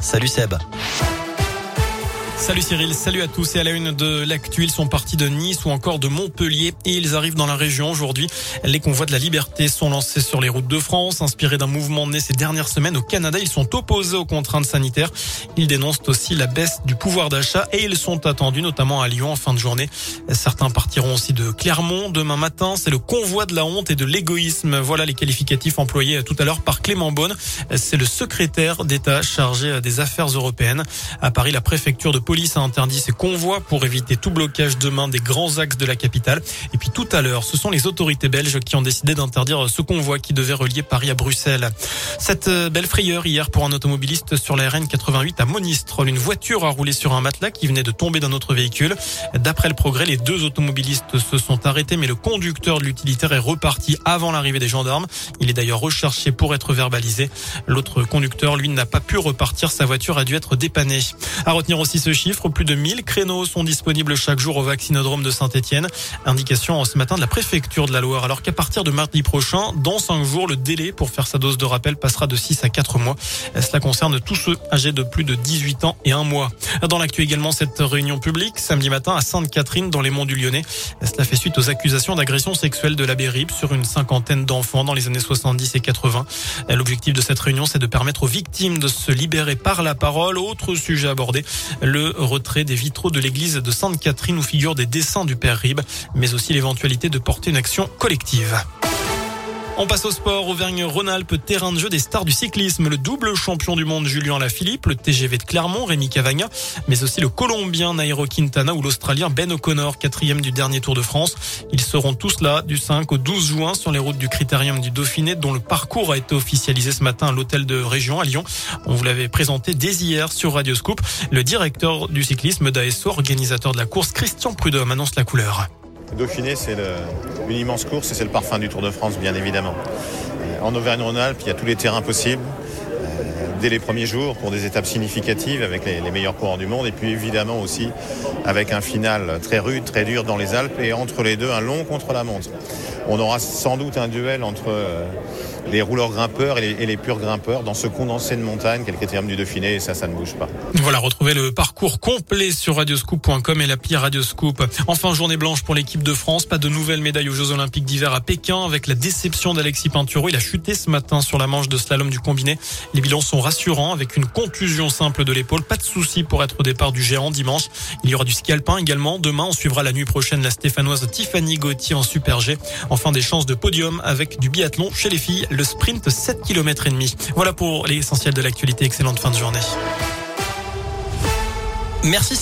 Salut Seb. Salut Cyril, salut à tous et à la une de l'actu. Ils sont partis de Nice ou encore de Montpellier et ils arrivent dans la région aujourd'hui. Les convois de la liberté sont lancés sur les routes de France. Inspirés d'un mouvement né ces dernières semaines au Canada, ils sont opposés aux contraintes sanitaires. Ils dénoncent aussi la baisse du pouvoir d'achat et ils sont attendus notamment à Lyon en fin de journée. Certains partiront aussi de Clermont demain matin. C'est le convoi de la honte et de l'égoïsme. Voilà les qualificatifs employés tout à l'heure par Clément Beaune. C'est le secrétaire d'État chargé des affaires européennes. À Paris, la préfecture de police a interdit ses convois pour éviter tout blocage demain des grands axes de la capitale. Et puis tout à l'heure, ce sont les autorités belges qui ont décidé d'interdire ce convoi qui devait relier Paris à Bruxelles. Cette euh, belle frayeur hier pour un automobiliste sur la RN 88 à Monistrol. Une voiture a roulé sur un matelas qui venait de tomber d'un autre véhicule. D'après le progrès, les deux automobilistes se sont arrêtés, mais le conducteur de l'utilitaire est reparti avant l'arrivée des gendarmes. Il est d'ailleurs recherché pour être verbalisé. L'autre conducteur, lui, n'a pas pu repartir. Sa voiture a dû être dépannée. À retenir aussi ce chiffre, plus de 1000 créneaux sont disponibles chaque jour au vaccinodrome de Saint-Etienne. Indication ce matin de la préfecture de la Loire. Alors qu'à partir de mardi prochain, dans 5 jours, le délai pour faire sa dose de rappel passera de 6 à 4 mois. Cela concerne tous ceux âgés de plus de 18 ans et un mois. Dans l'actu également, cette réunion publique samedi matin à Sainte-Catherine dans les monts du Lyonnais. Cela fait suite aux accusations d'agression sexuelle de la Bérib sur une cinquantaine d'enfants dans les années 70 et 80. L'objectif de cette réunion, c'est de permettre aux victimes de se libérer par la parole. Autre sujet abordé, le retrait des vitraux de l'église de Sainte-Catherine où figurent des dessins du père Rib, mais aussi l'éventualité de porter une action collective. On passe au sport. Auvergne-Rhône-Alpes, terrain de jeu des stars du cyclisme. Le double champion du monde Julien Lafilippe, le TGV de Clermont, Rémi Cavagna, mais aussi le Colombien Nairo Quintana ou l'Australien Ben O'Connor, quatrième du dernier Tour de France. Ils seront tous là du 5 au 12 juin sur les routes du Critérium du Dauphiné, dont le parcours a été officialisé ce matin à l'hôtel de région à Lyon. On vous l'avait présenté dès hier sur Radio Scoop. Le directeur du cyclisme d'ASO, organisateur de la course, Christian Prudhomme, annonce la couleur. Dauphiné, c'est une immense course et c'est le parfum du Tour de France, bien évidemment. En Auvergne-Rhône-Alpes, il y a tous les terrains possibles dès les premiers jours pour des étapes significatives avec les, meilleurs coureurs du monde et puis évidemment aussi avec un final très rude, très dur dans les Alpes et entre les deux un long contre-la-montre. On aura sans doute un duel entre les rouleurs grimpeurs et les, purs grimpeurs dans ce condensé de montagne qui est le du Dauphiné et ça, ça ne bouge pas. Voilà, retrouvez le parcours complet sur radioscoop.com et l'appli Radioscoop. Enfin, journée blanche pour l'équipe de France. Pas de nouvelles médailles aux Jeux Olympiques d'hiver à Pékin avec la déception d'Alexis Pinturo. Il a chuté ce matin sur la manche de slalom du combiné. Les bilans sont rassurants avec une contusion simple de l'épaule. Pas de souci pour être au départ du géant dimanche. Il y aura du ski alpin également. Demain, on suivra la nuit prochaine la stéphanoise Tiffany Gauthier en super G. Enfin, des chances de podium avec du biathlon chez les filles le sprint 7 km et demi. Voilà pour l'essentiel de l'actualité. Excellente fin de journée. Merci